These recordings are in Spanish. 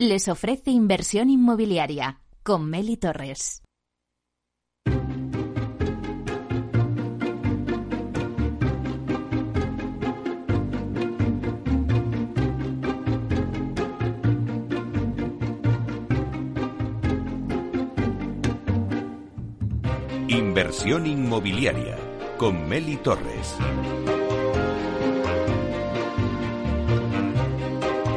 les ofrece inversión inmobiliaria con Meli Torres. Inversión inmobiliaria con Meli Torres.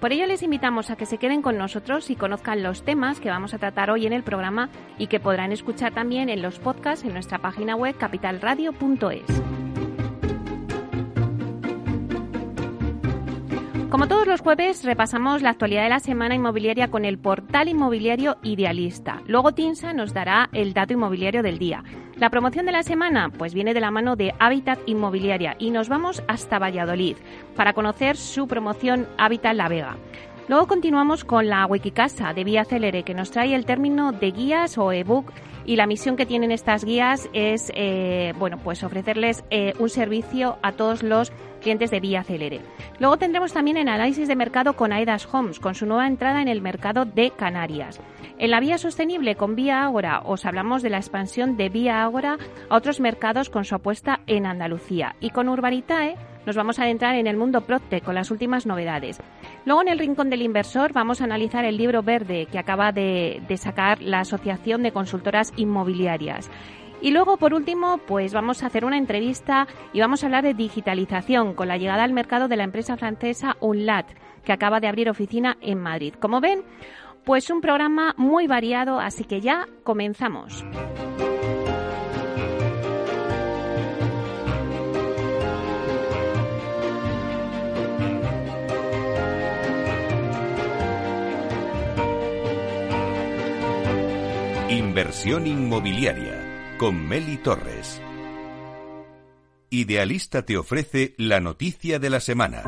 Por ello les invitamos a que se queden con nosotros y conozcan los temas que vamos a tratar hoy en el programa y que podrán escuchar también en los podcasts en nuestra página web capitalradio.es. Como todos los jueves, repasamos la actualidad de la semana inmobiliaria con el portal inmobiliario Idealista. Luego Tinsa nos dará el dato inmobiliario del día. La promoción de la semana pues viene de la mano de Habitat Inmobiliaria y nos vamos hasta Valladolid para conocer su promoción Habitat La Vega. Luego continuamos con la Wikicasa de Vía Celere que nos trae el término de guías o ebook y la misión que tienen estas guías es eh, bueno pues ofrecerles eh, un servicio a todos los clientes de Vía Celere. Luego tendremos también el análisis de mercado con Aedas Homes, con su nueva entrada en el mercado de Canarias. En la vía sostenible con Vía Ágora os hablamos de la expansión de Vía Ágora a otros mercados con su apuesta en Andalucía. Y con Urbanitae nos vamos a adentrar en el mundo Procte con las últimas novedades. Luego en el Rincón del Inversor vamos a analizar el libro verde que acaba de, de sacar la Asociación de Consultoras Inmobiliarias. Y luego, por último, pues vamos a hacer una entrevista y vamos a hablar de digitalización con la llegada al mercado de la empresa francesa Unlat, que acaba de abrir oficina en Madrid. Como ven, pues un programa muy variado, así que ya comenzamos. Inversión inmobiliaria con Meli Torres. Idealista te ofrece la noticia de la semana.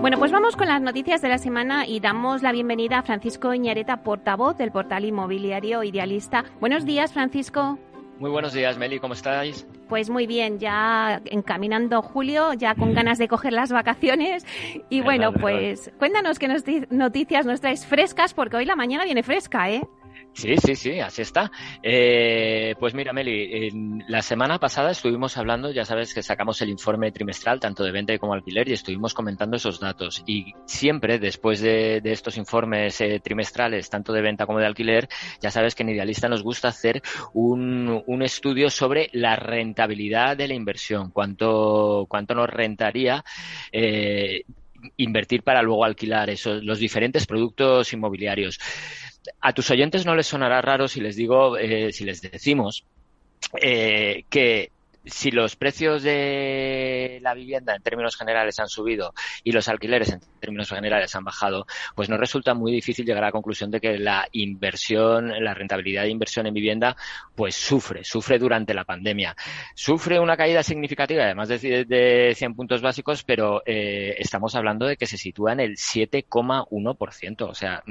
Bueno, pues vamos con las noticias de la semana y damos la bienvenida a Francisco Iñareta, portavoz del portal inmobiliario Idealista. Buenos días, Francisco. Muy buenos días, Meli, ¿cómo estáis? Pues muy bien, ya encaminando julio, ya con ganas de coger las vacaciones. Y bueno, pues cuéntanos qué noticias nos traes frescas, porque hoy la mañana viene fresca, ¿eh? Sí, sí, sí, así está. Eh, pues mira, Meli, la semana pasada estuvimos hablando, ya sabes que sacamos el informe trimestral, tanto de venta como alquiler, y estuvimos comentando esos datos. Y siempre, después de, estos informes eh, trimestrales, tanto de venta como de alquiler, ya sabes que en Idealista nos gusta hacer un, estudio sobre la rentabilidad de la inversión, cuánto, cuánto nos rentaría. Eh, invertir para luego alquilar esos, los diferentes productos inmobiliarios a tus oyentes no les sonará raro si les digo, eh, si les decimos eh, que si los precios de la vivienda en términos generales han subido y los alquileres en términos generales han bajado, pues nos resulta muy difícil llegar a la conclusión de que la inversión, la rentabilidad de inversión en vivienda, pues sufre, sufre durante la pandemia. Sufre una caída significativa, además de, de 100 puntos básicos, pero eh, estamos hablando de que se sitúa en el 7,1%. O sea,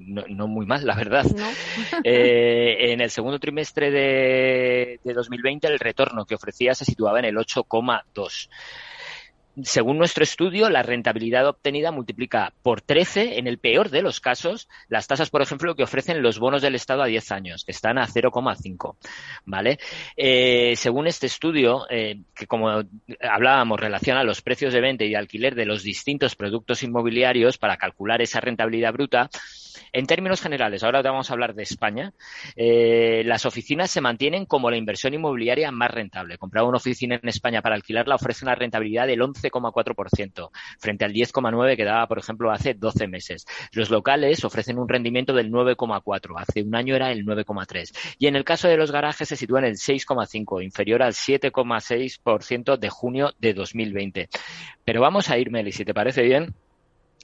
mm, no, muy mal, la verdad. Eh, en el segundo trimestre de, de 2020 el retorno que ofrecía se situaba en el 8,2 según nuestro estudio, la rentabilidad obtenida multiplica por 13, en el peor de los casos, las tasas, por ejemplo, que ofrecen los bonos del Estado a 10 años, que están a 0,5. ¿Vale? Eh, según este estudio, eh, que como hablábamos, relaciona los precios de venta y de alquiler de los distintos productos inmobiliarios para calcular esa rentabilidad bruta, en términos generales, ahora vamos a hablar de España, eh, las oficinas se mantienen como la inversión inmobiliaria más rentable. Comprar una oficina en España para alquilarla ofrece una rentabilidad del 11,4% frente al 10,9% que daba, por ejemplo, hace 12 meses. Los locales ofrecen un rendimiento del 9,4%. Hace un año era el 9,3%. Y en el caso de los garajes se sitúa en el 6,5%, inferior al 7,6% de junio de 2020. Pero vamos a ir, Meli, si te parece bien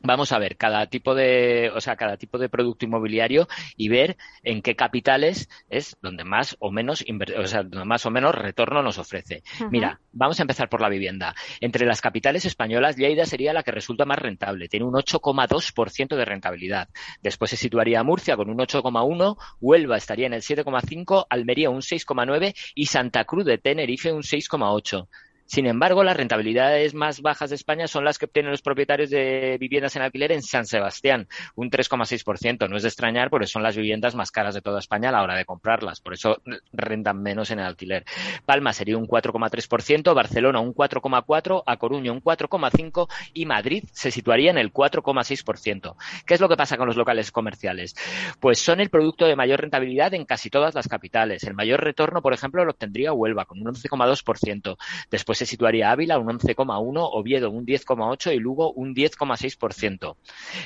vamos a ver cada tipo de, o sea, cada tipo de producto inmobiliario y ver en qué capitales es donde más o menos, o sea, donde más o menos retorno nos ofrece. Mira, vamos a empezar por la vivienda. Entre las capitales españolas, Lleida sería la que resulta más rentable, tiene un 8,2% de rentabilidad. Después se situaría Murcia con un 8,1, Huelva estaría en el 7,5, Almería un 6,9 y Santa Cruz de Tenerife un 6,8. Sin embargo, las rentabilidades más bajas de España son las que obtienen los propietarios de viviendas en alquiler en San Sebastián, un 3,6%. No es de extrañar porque son las viviendas más caras de toda España a la hora de comprarlas, por eso rentan menos en el alquiler. Palma sería un 4,3%, Barcelona un 4,4%, A Coruña un 4,5% y Madrid se situaría en el 4,6%. ¿Qué es lo que pasa con los locales comerciales? Pues son el producto de mayor rentabilidad en casi todas las capitales. El mayor retorno, por ejemplo, lo obtendría Huelva con un 11,2%. Después se situaría Ávila un 11,1, Oviedo un 10,8 y Lugo un 10,6%.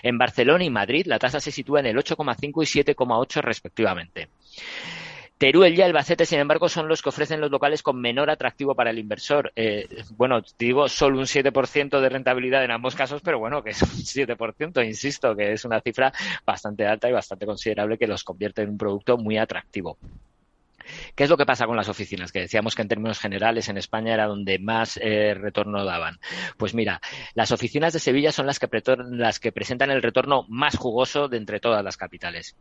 En Barcelona y Madrid la tasa se sitúa en el 8,5 y 7,8 respectivamente. Teruel y Albacete, sin embargo, son los que ofrecen los locales con menor atractivo para el inversor. Eh, bueno, digo solo un 7% de rentabilidad en ambos casos, pero bueno, que es un 7%, insisto, que es una cifra bastante alta y bastante considerable que los convierte en un producto muy atractivo. ¿Qué es lo que pasa con las oficinas? Que decíamos que en términos generales en España era donde más eh, retorno daban. Pues mira, las oficinas de Sevilla son las que, las que presentan el retorno más jugoso de entre todas las capitales.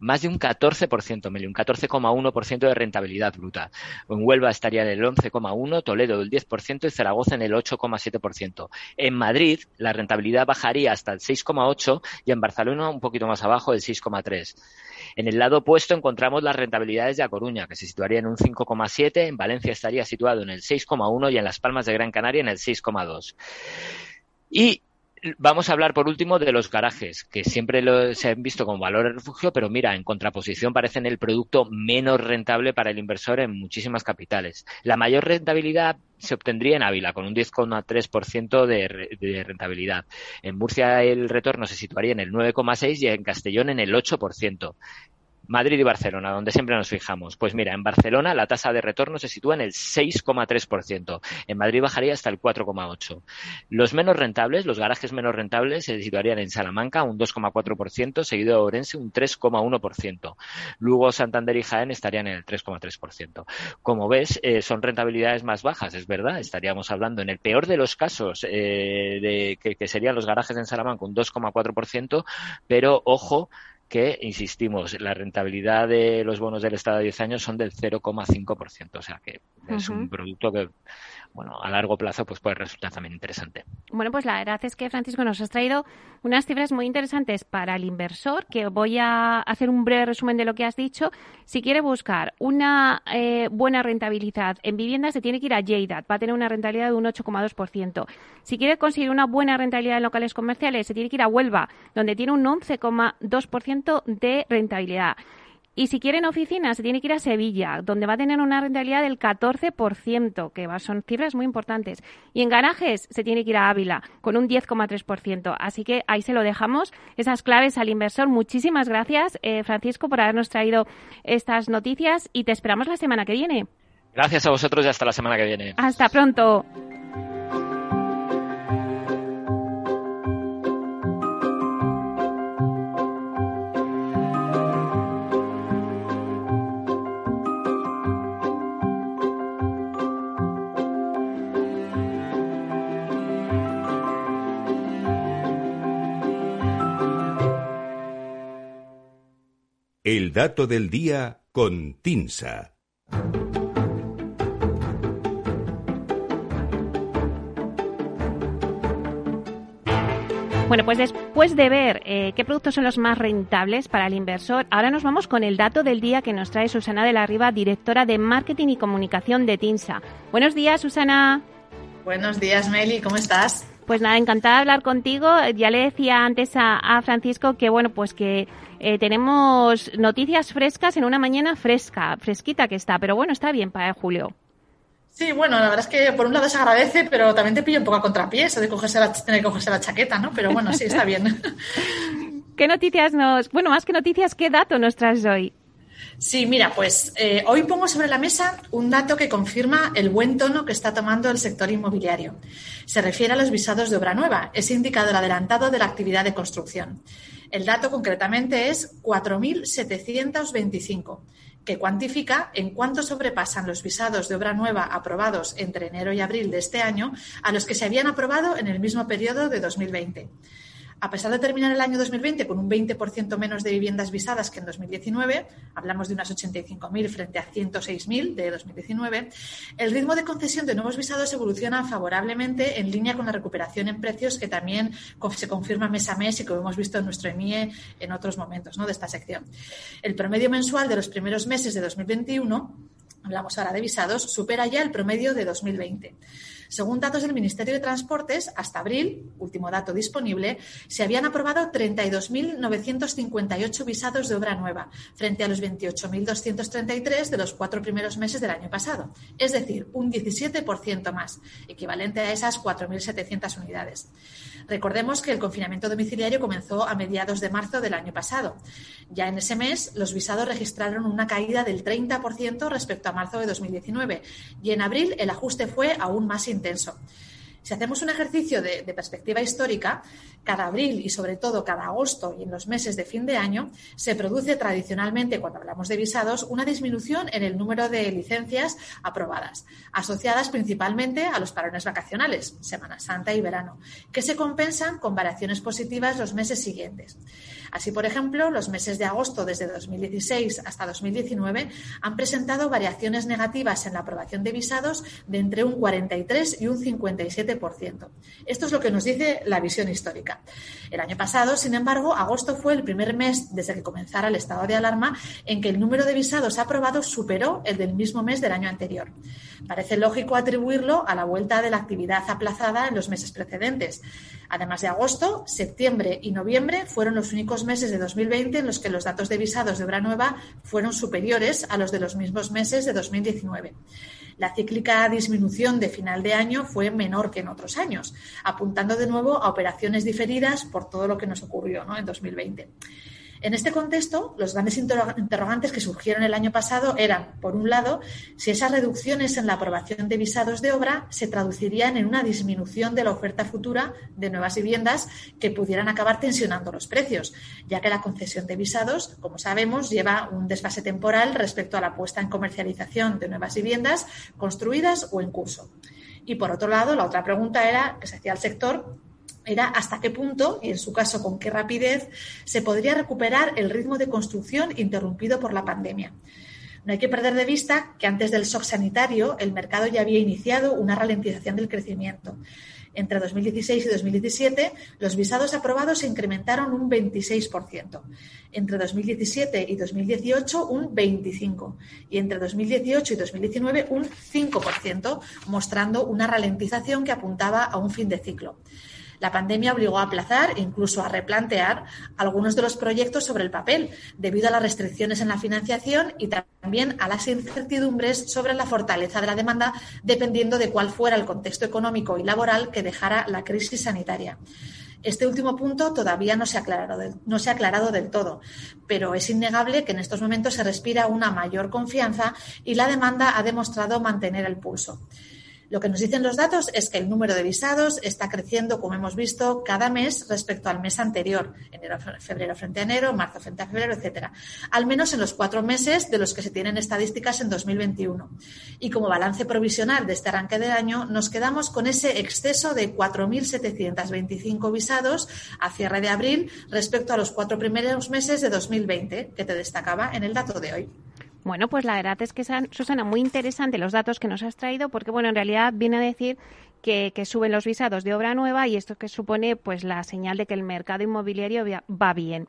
Más de un 14%, Meli, un 14,1% de rentabilidad bruta. En Huelva estaría en el 11,1%, Toledo del 10% y Zaragoza en el 8,7%. En Madrid la rentabilidad bajaría hasta el 6,8% y en Barcelona un poquito más abajo, el 6,3%. En el lado opuesto encontramos las rentabilidades de A Coruña, que se situaría en un 5,7, en Valencia estaría situado en el 6,1 y en Las Palmas de Gran Canaria en el 6,2. Y Vamos a hablar por último de los garajes, que siempre se han visto como valor de refugio, pero mira, en contraposición parecen el producto menos rentable para el inversor en muchísimas capitales. La mayor rentabilidad se obtendría en Ávila, con un 10,3% de, de rentabilidad. En Murcia el retorno se situaría en el 9,6% y en Castellón en el 8%. Madrid y Barcelona, donde siempre nos fijamos. Pues mira, en Barcelona la tasa de retorno se sitúa en el 6,3%. En Madrid bajaría hasta el 4,8%. Los menos rentables, los garajes menos rentables, se situarían en Salamanca un 2,4%, seguido de Orense un 3,1%. Luego Santander y Jaén estarían en el 3,3%. Como ves, eh, son rentabilidades más bajas, es verdad. Estaríamos hablando en el peor de los casos eh, de que, que serían los garajes en Salamanca un 2,4%, pero ojo que, insistimos, la rentabilidad de los bonos del Estado de 10 años son del 0,5%. O sea que es un producto que bueno, a largo plazo pues puede resultar también interesante. Bueno, pues la verdad es que Francisco nos has traído unas cifras muy interesantes para el inversor, que voy a hacer un breve resumen de lo que has dicho. Si quiere buscar una eh, buena rentabilidad en viviendas, se tiene que ir a Lleida, va a tener una rentabilidad de un 8,2%. Si quiere conseguir una buena rentabilidad en locales comerciales, se tiene que ir a Huelva, donde tiene un 11,2% de rentabilidad. Y si quieren oficinas, se tiene que ir a Sevilla, donde va a tener una rentabilidad del 14%, que son cifras muy importantes. Y en garajes se tiene que ir a Ávila, con un 10,3%. Así que ahí se lo dejamos, esas claves al inversor. Muchísimas gracias, eh, Francisco, por habernos traído estas noticias y te esperamos la semana que viene. Gracias a vosotros y hasta la semana que viene. Hasta pronto. El dato del día con Tinsa. Bueno, pues después de ver eh, qué productos son los más rentables para el inversor, ahora nos vamos con el dato del día que nos trae Susana de la Riva, directora de Marketing y Comunicación de TINSA. Buenos días, Susana. Buenos días, Meli, ¿cómo estás? Pues nada, encantada de hablar contigo. Ya le decía antes a, Francisco que, bueno, pues que eh, tenemos noticias frescas en una mañana fresca, fresquita que está, pero bueno, está bien para julio. Sí, bueno, la verdad es que por un lado se agradece, pero también te pillo un poco a contrapié eso de cogerse la, tener que cogerse la chaqueta, ¿no? Pero bueno, sí, está bien. ¿Qué noticias nos, bueno, más que noticias, qué dato nos traes hoy? Sí, mira, pues eh, hoy pongo sobre la mesa un dato que confirma el buen tono que está tomando el sector inmobiliario. Se refiere a los visados de obra nueva, ese indicador adelantado de la actividad de construcción. El dato concretamente es 4.725 que cuantifica en cuánto sobrepasan los visados de obra nueva aprobados entre enero y abril de este año a los que se habían aprobado en el mismo periodo de 2020 a pesar de terminar el año 2020 con un 20% menos de viviendas visadas que en 2019, hablamos de unas 85.000 frente a 106.000 de 2019, el ritmo de concesión de nuevos visados evoluciona favorablemente en línea con la recuperación en precios que también se confirma mes a mes y que hemos visto en nuestro EMIE en otros momentos ¿no? de esta sección. El promedio mensual de los primeros meses de 2021, hablamos ahora de visados, supera ya el promedio de 2020. Según datos del Ministerio de Transportes, hasta abril, último dato disponible, se habían aprobado 32.958 visados de obra nueva, frente a los 28.233 de los cuatro primeros meses del año pasado, es decir, un 17% más, equivalente a esas 4.700 unidades. Recordemos que el confinamiento domiciliario comenzó a mediados de marzo del año pasado. Ya en ese mes, los visados registraron una caída del 30% respecto a marzo de 2019 y en abril el ajuste fue aún más intenso. Si hacemos un ejercicio de, perspectiva histórica, cada abril y sobre todo cada agosto y en los meses de fin de año se produce tradicionalmente, cuando hablamos de visados, una disminución en el número de licencias aprobadas, asociadas principalmente a los parones vacacionales, Semana Santa y verano, que se compensan con variaciones positivas los meses siguientes. Así, por ejemplo, los meses de agosto desde 2016 hasta 2019 han presentado variaciones negativas en la aprobación de visados de entre un 43 y un 57%. Esto es lo que nos dice la visión histórica. El año pasado, sin embargo, agosto fue el primer mes desde que comenzara el estado de alarma en que el número de visados aprobados superó el del mismo mes del año anterior. Parece lógico atribuirlo a la vuelta de la actividad aplazada en los meses precedentes. Además de agosto, septiembre y noviembre fueron los únicos meses de 2020 en los que los datos de visados de obra nueva fueron superiores a los de los mismos meses de 2019. La cíclica disminución de final de año fue menor que en otros años, apuntando de nuevo a operaciones diferidas por todo lo que nos ocurrió en 2020. En este contexto, los grandes interrogantes que surgieron el año pasado eran, por un lado, si esas reducciones en la aprobación de visados de obra se traducirían en una disminución de la oferta futura de nuevas viviendas que pudieran acabar tensionando los precios, ya que la concesión de visados, como sabemos, lleva un desfase temporal respecto a la puesta en comercialización de nuevas viviendas construidas o en curso. Y por otro lado, la otra pregunta era que se hacía al sector era hasta qué punto, y en su caso con qué rapidez, se podría recuperar el ritmo de construcción interrumpido por la pandemia. No hay que perder de vista que antes del shock sanitario el mercado ya había iniciado una ralentización del crecimiento. Entre 2016 y 2017, los visados aprobados se incrementaron un 26%. Entre 2017 y 2018, un 25%. Y entre 2018 y 2019, un 5%, mostrando una ralentización que apuntaba a un fin de ciclo. La pandemia obligó a aplazar e incluso a replantear algunos de los proyectos sobre el papel, debido a las restricciones en la financiación y también a las incertidumbres sobre la fortaleza de la demanda, dependiendo de cuál fuera el contexto económico y laboral que dejara la crisis sanitaria. Este último punto todavía no se, ha aclarado no se ha aclarado del todo, pero es innegable que en estos momentos se respira una mayor confianza y la demanda ha demostrado mantener el pulso. Lo que nos dicen los datos es que el número de visados está creciendo, como hemos visto, cada mes respecto al mes anterior, enero, febrero frente a enero, marzo frente a febrero, etcétera. Al menos en los cuatro meses de los que se tienen estadísticas en 2021. Y como balance provisional de este arranque de año, nos quedamos con ese exceso de 4.725 visados a cierre de abril respecto a los cuatro primeros meses de 2020 que te destacaba en el dato de hoy. Bueno, pues la verdad es que, Susana, muy interesante los datos que nos has traído, porque, bueno, en realidad viene a decir que, que, suben los visados de obra nueva y esto que supone pues la señal de que el mercado inmobiliario va bien.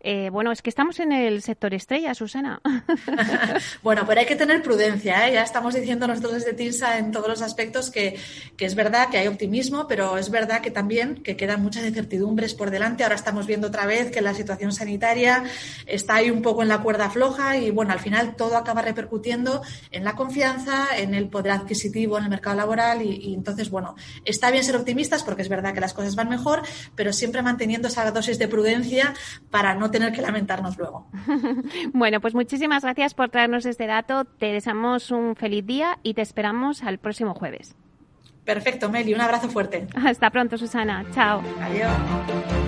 Eh, bueno, es que estamos en el sector estrella, Susana. bueno, pero hay que tener prudencia. ¿eh? Ya estamos diciendo nosotros desde TINSA en todos los aspectos que, es verdad que hay optimismo, pero es verdad que también que quedan muchas incertidumbres por delante. Ahora estamos viendo otra vez que la situación sanitaria está ahí un poco en la cuerda floja y, bueno, al final todo acaba repercutiendo en la confianza, en el poder adquisitivo, en el mercado laboral y entonces, bueno, está bien ser optimistas porque es verdad que las cosas van mejor, pero siempre manteniendo esa dosis de prudencia para no tener que lamentarnos luego. bueno, pues muchísimas gracias por traernos este dato. Te deseamos un feliz día y te esperamos al próximo jueves. Perfecto, Meli. Un abrazo fuerte. Hasta pronto, Susana. Chao. Adiós.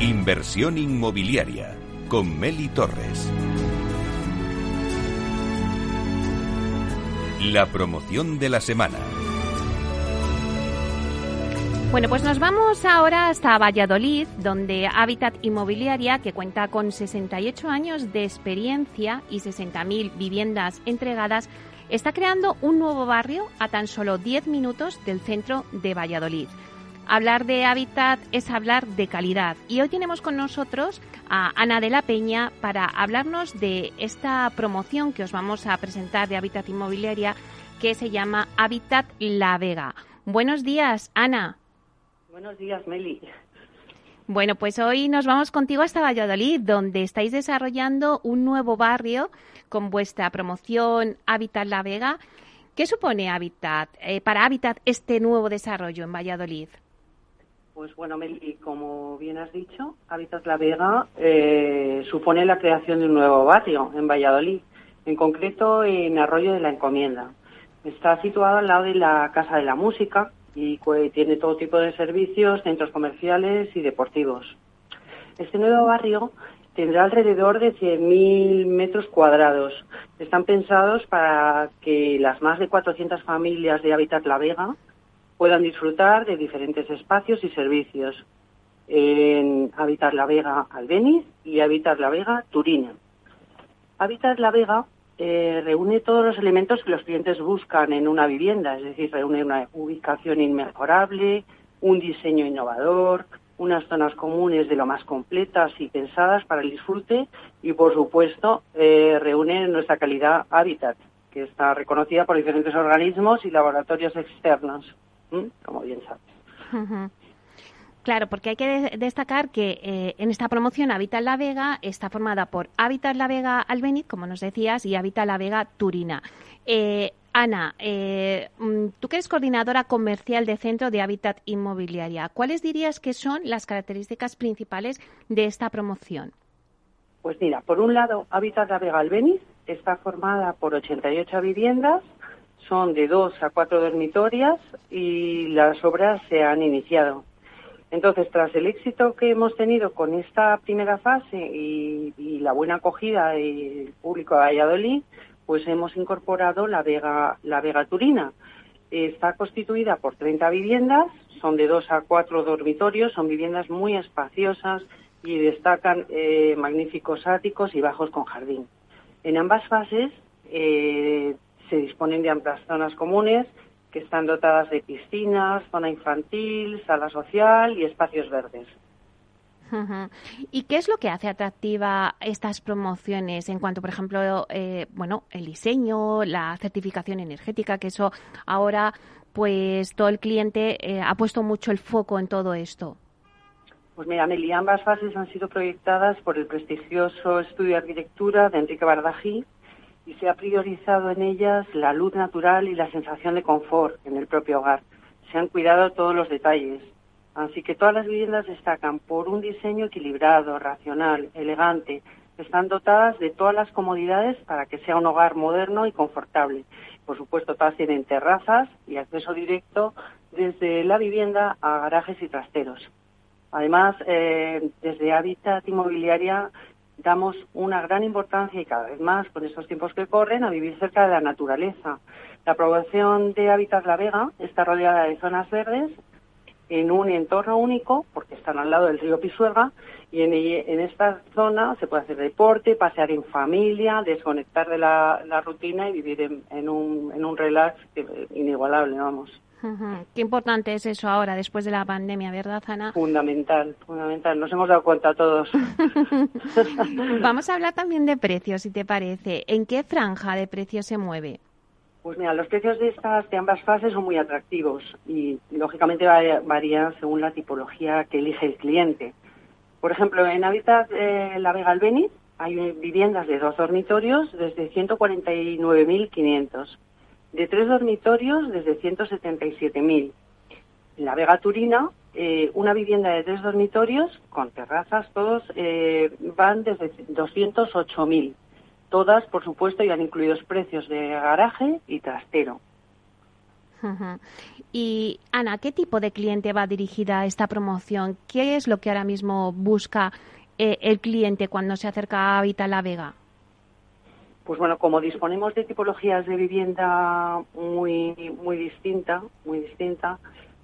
Inversión inmobiliaria con Meli Torres. La promoción de la semana. Bueno, pues nos vamos ahora hasta Valladolid, donde Habitat Inmobiliaria, que cuenta con 68 años de experiencia y 60.000 viviendas entregadas, está creando un nuevo barrio a tan solo 10 minutos del centro de Valladolid. Hablar de hábitat es hablar de calidad. Y hoy tenemos con nosotros a Ana de la Peña para hablarnos de esta promoción que os vamos a presentar de Hábitat Inmobiliaria que se llama Hábitat La Vega. Buenos días, Ana. Buenos días, Meli. Bueno, pues hoy nos vamos contigo hasta Valladolid, donde estáis desarrollando un nuevo barrio con vuestra promoción Hábitat La Vega. ¿Qué supone Hábitat eh, para Hábitat este nuevo desarrollo en Valladolid? Pues bueno, Meli, como bien has dicho, Hábitat La Vega eh, supone la creación de un nuevo barrio en Valladolid, en concreto en Arroyo de la Encomienda. Está situado al lado de la Casa de la Música y tiene todo tipo de servicios, centros comerciales y deportivos. Este nuevo barrio tendrá alrededor de 100.000 metros cuadrados. Están pensados para que las más de 400 familias de Hábitat La Vega puedan disfrutar de diferentes espacios y servicios en Habitar la Vega Albeniz y Habitar la Vega Turina. Habitar la Vega eh, reúne todos los elementos que los clientes buscan en una vivienda, es decir, reúne una ubicación inmejorable, un diseño innovador, unas zonas comunes de lo más completas y pensadas para el disfrute y, por supuesto, eh, reúne nuestra calidad hábitat, que está reconocida por diferentes organismos y laboratorios externos como bien sabes. Claro, porque hay que destacar que eh, en esta promoción Habitat La Vega está formada por Habitat La Vega Albeniz, como nos decías, y Habitat La Vega Turina. Eh, Ana, eh, mm, tú que eres coordinadora comercial de Centro de Hábitat Inmobiliaria, ¿cuáles dirías que son las características principales de esta promoción? Pues mira, por un lado, Habitat La Vega Albeniz está formada por 88 viviendas son de dos a cuatro dormitorias y las obras se han iniciado. Entonces, tras el éxito que hemos tenido con esta primera fase y, la buena acogida del público de Valladolid, pues hemos incorporado la Vega, la Vega Turina. Está constituida por 30 viviendas, son de dos a cuatro dormitorios, son viviendas muy espaciosas y destacan eh, magníficos áticos y bajos con jardín. En ambas fases eh, Se disponen de amplias zonas comunes que están dotadas de piscinas, zona infantil, sala social y espacios verdes. ¿Y qué es lo que hace atractiva estas promociones en cuanto, por ejemplo, eh, bueno, el diseño, la certificación energética, que eso ahora, pues todo el cliente eh, ha puesto mucho el foco en todo esto? Pues mira, Meli, ambas fases han sido proyectadas por el prestigioso estudio de arquitectura de Enrique Bardají y se ha priorizado en ellas la luz natural y la sensación de confort en el propio hogar. Se han cuidado todos los detalles, Así que todas las viviendas destacan por un diseño equilibrado, racional, elegante. Están dotadas de todas las comodidades para que sea un hogar moderno y confortable. Por supuesto, todas tienen terrazas y acceso directo desde la vivienda a garajes y trasteros. Además, eh, desde Habitat Inmobiliaria damos una gran importancia y cada vez más con estos tiempos que corren a vivir cerca de la naturaleza. La aprobación de Habitat La Vega está rodeada de zonas verdes en un entorno único, porque están al lado del río Pisuerga, y en, esta zona se puede hacer deporte, pasear en familia, desconectar de la, rutina y vivir en, un, en un relax inigualable, vamos. Qué importante es eso ahora, después de la pandemia, ¿verdad, Ana? Fundamental, fundamental. Nos hemos dado cuenta todos. Vamos a hablar también de precios, si te parece. ¿En qué franja de precios se mueve? Pues mira, los precios de estas de ambas fases son muy atractivos y lógicamente varían según la tipología que elige el cliente. Por ejemplo, en Habitat eh, La Vega Albeni hay viviendas de dos dormitorios desde 149.500, de tres dormitorios desde 177.000. En La Vega Turina, eh, una vivienda de tres dormitorios con terrazas, todos eh, van desde 208.000 Todas, por supuesto, ya han incluidos precios de garaje y trastero. Y Ana, ¿qué tipo de cliente va dirigida esta promoción? ¿Qué es lo que ahora mismo busca eh, el cliente cuando se acerca a Habita La Vega? Pues bueno, como disponemos de tipologías de vivienda muy muy distinta, muy distinta,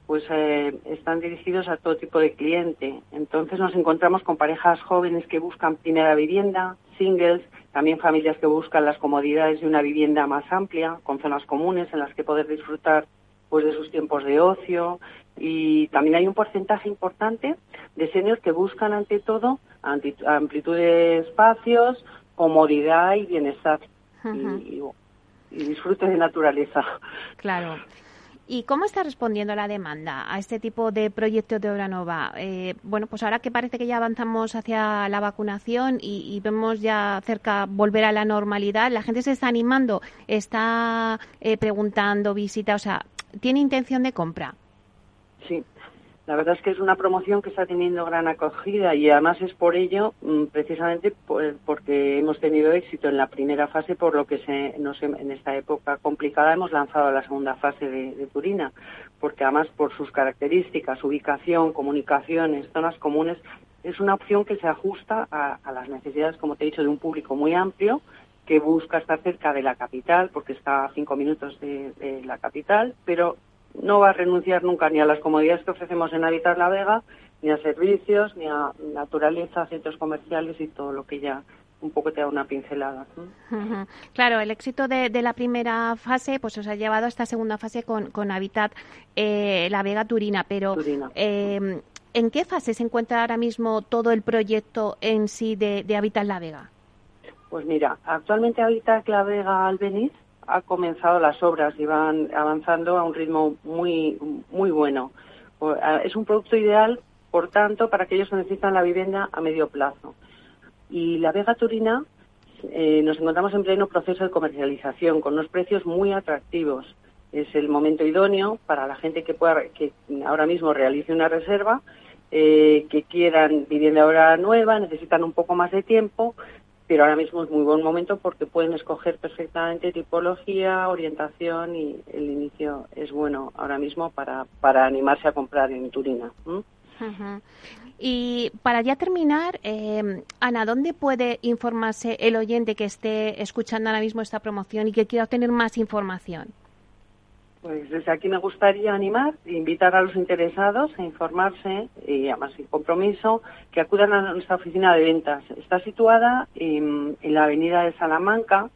pues eh, están dirigidos a todo tipo de cliente. Entonces nos encontramos con parejas jóvenes que buscan primera vivienda, singles, también familias que buscan las comodidades de una vivienda más amplia, con zonas comunes en las que poder disfrutar pues de sus tiempos de ocio y también hay un porcentaje importante de seniors que buscan ante todo amplitud de espacios, comodidad y bienestar y, y disfrute de naturaleza. Claro. ¿Y cómo está respondiendo la demanda a este tipo de proyectos de obra nueva? Eh, bueno, pues ahora que parece que ya avanzamos hacia la vacunación y, vemos ya cerca volver a la normalidad, la gente se está animando, está eh, preguntando, visita, o sea, ¿tiene intención de compra? Sí, la verdad es que es una promoción que está teniendo gran acogida y además es por ello, mm, precisamente porque hemos tenido éxito en la primera fase, por lo que se, en esta época complicada hemos lanzado la segunda fase de, Turina, porque además por sus características, ubicación, comunicaciones, zonas comunes, es una opción que se ajusta a, las necesidades, como te he dicho, de un público muy amplio que busca estar cerca de la capital, porque está a cinco minutos de la capital, pero no va a renunciar nunca ni a las comodidades que ofrecemos en Habitar La Vega, ni a servicios, ni a naturaleza, centros comerciales y todo lo que ya un poco te da una pincelada. Claro, el éxito de, la primera fase pues os ha llevado a esta segunda fase con, con Habitat eh, La Vega Turina, pero em, ¿en qué fase se encuentra ahora mismo todo el proyecto en sí de, de Habitat La Vega? Pues mira, actualmente Habitat La Vega Albeniz ha comenzado las obras y van avanzando a un ritmo muy, muy bueno. Es un producto ideal, por tanto, para aquellos que necesitan la vivienda a medio plazo. Y la Vega Turina eh, nos encontramos en pleno proceso de comercialización con unos precios muy atractivos. Es el momento idóneo para la gente que, pueda, que ahora mismo realice una reserva, eh, que quieran vivienda ahora nueva, necesitan un poco más de tiempo pero ahora mismo es muy buen momento porque pueden escoger perfectamente tipología, orientación y el inicio es bueno ahora mismo para, para animarse a comprar en Turina. Y para ya terminar, eh, Ana, ¿dónde puede informarse el oyente que esté escuchando ahora mismo esta promoción y que quiera obtener más información? Pues desde aquí me gustaría animar e invitar a los interesados a informarse y además sin compromiso que acudan a nuestra oficina de ventas. Está situada en, la avenida de Salamanca,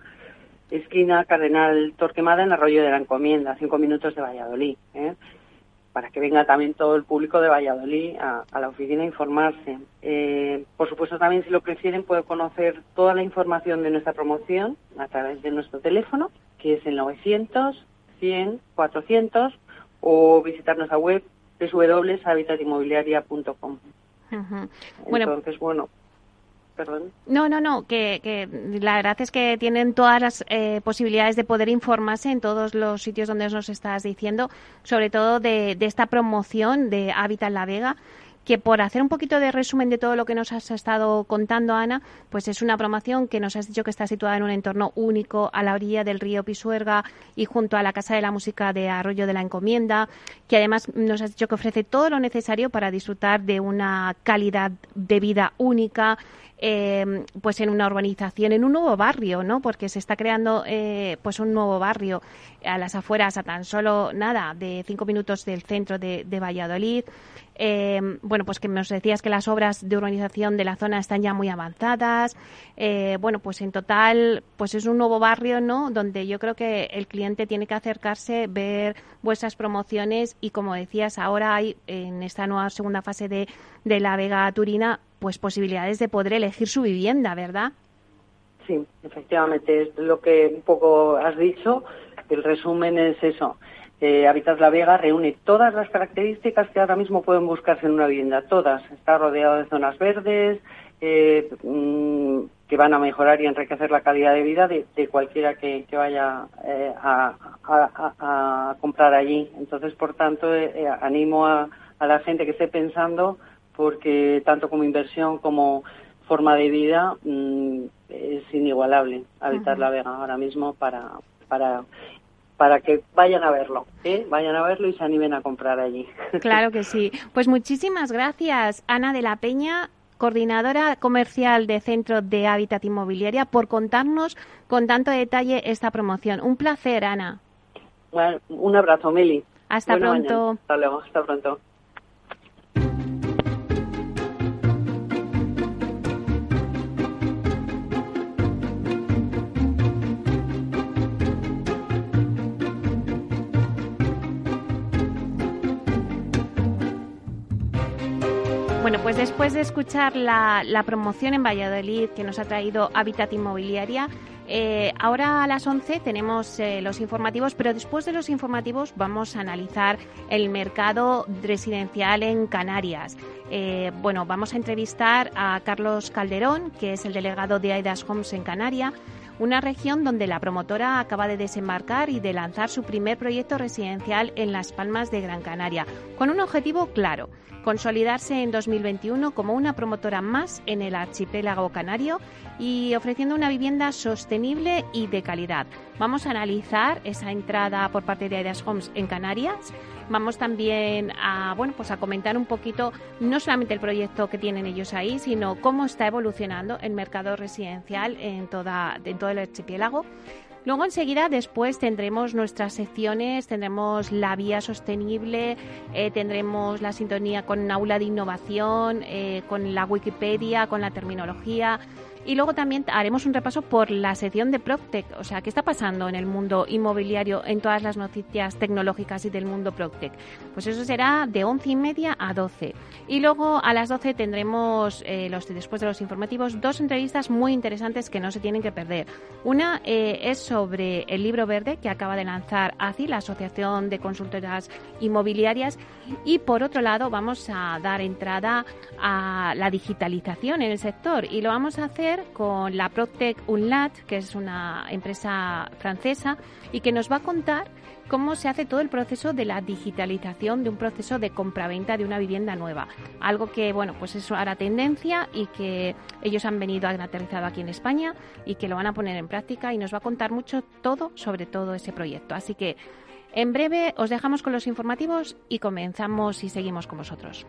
esquina Cardenal Torquemada en Arroyo de la Encomienda, cinco minutos de Valladolid. ¿eh? para que venga también todo el público de Valladolid a, la oficina a informarse. Eh, por supuesto, también si lo prefieren, puede conocer toda la información de nuestra promoción a través de nuestro teléfono, que es el 900 100 400, o visitar nuestra web www.habitatinmobiliaria.com. Entonces, bueno, no, no, no, que, la verdad es que tienen todas las eh, posibilidades de poder informarse en todos los sitios donde nos estás diciendo, sobre todo de, de esta promoción de Hábitat La Vega que por hacer un poquito de resumen de todo lo que nos has estado contando, Ana, pues es una promoción que nos has dicho que está situada en un entorno único a la orilla del río Pisuerga y junto a la Casa de la Música de Arroyo de la Encomienda, que además nos has dicho que ofrece todo lo necesario para disfrutar de una calidad de vida única, eh, pues en una urbanización, en un nuevo barrio, ¿no? Porque se está creando eh, pues un nuevo barrio a las afueras, a tan solo nada, de cinco minutos del centro de Valladolid. Eh, bueno, pues que nos decías que las obras de urbanización de la zona están ya muy avanzadas. Eh, bueno, pues en total, pues es un nuevo barrio, ¿no? Donde yo creo que el cliente tiene que acercarse, ver vuestras promociones y, como decías, ahora hay en esta nueva segunda fase de, de la Vega Turina, pues posibilidades de poder elegir su vivienda, ¿verdad? Sí, efectivamente, es lo que un poco has dicho. El resumen es eso eh, Habitat La Vega reúne todas las características que ahora mismo pueden buscarse en una vivienda, todas. Está rodeado de zonas verdes eh, mm, que van a mejorar y enriquecer la calidad de vida de, cualquiera que, vaya eh, a, comprar allí. Entonces, por tanto, eh, animo a, la gente que esté pensando porque tanto como inversión como forma de vida mm, es inigualable Habitat La Vega ahora mismo para para para que vayan a verlo, ¿eh? vayan a verlo y se animen a comprar allí. Claro que sí. Pues muchísimas gracias, Ana de la Peña, coordinadora comercial de Centro de Hábitat Inmobiliaria, por contarnos con tanto detalle esta promoción. Un placer, Ana. un abrazo, Meli. Hasta pronto. Hasta luego, hasta pronto. Bueno, pues después de escuchar la, promoción en Valladolid que nos ha traído Hábitat Inmobiliaria, eh, ahora a las 11 tenemos eh, los informativos, pero después de los informativos vamos a analizar el mercado residencial en Canarias. Eh, bueno, vamos a entrevistar a Carlos Calderón, que es el delegado de Aidas Homes en Canarias una región donde la promotora acaba de desembarcar y de lanzar su primer proyecto residencial en Las Palmas de Gran Canaria, con un objetivo claro, consolidarse en 2021 como una promotora más en el archipiélago canario y ofreciendo una vivienda sostenible y de calidad. Vamos a analizar esa entrada por parte de Aidas Homes en Canarias. Vamos también a, bueno, pues a comentar un poquito no solamente el proyecto que tienen ellos ahí, sino cómo está evolucionando el mercado residencial en, toda, en todo el archipiélago. Luego enseguida después tendremos nuestras secciones, tendremos la vía sostenible, eh, tendremos la sintonía con aula de innovación, eh, con la Wikipedia, con la terminología. Y luego también haremos un repaso por la sección de Proctec, o sea, qué está pasando en el mundo inmobiliario, en todas las noticias tecnológicas y del mundo Proctec. Pues eso será de once y media a 12. Y luego a las 12 tendremos, eh, los, después de los informativos, dos entrevistas muy interesantes que no se tienen que perder. Una eh, es sobre el libro verde que acaba de lanzar ACI, la Asociación de Consultoras Inmobiliarias. Y por otro lado, vamos a dar entrada a la digitalización en el sector y lo vamos a hacer con la Protec Unlat, que es una empresa francesa, y que nos va a contar cómo se hace todo el proceso de la digitalización de un proceso de compraventa de una vivienda nueva. Algo que, bueno, pues es ahora tendencia y que ellos han venido a aterrizado aquí en España y que lo van a poner en práctica y nos va a contar mucho todo sobre todo ese proyecto. Así que en breve os dejamos con los informativos y comenzamos y seguimos con vosotros.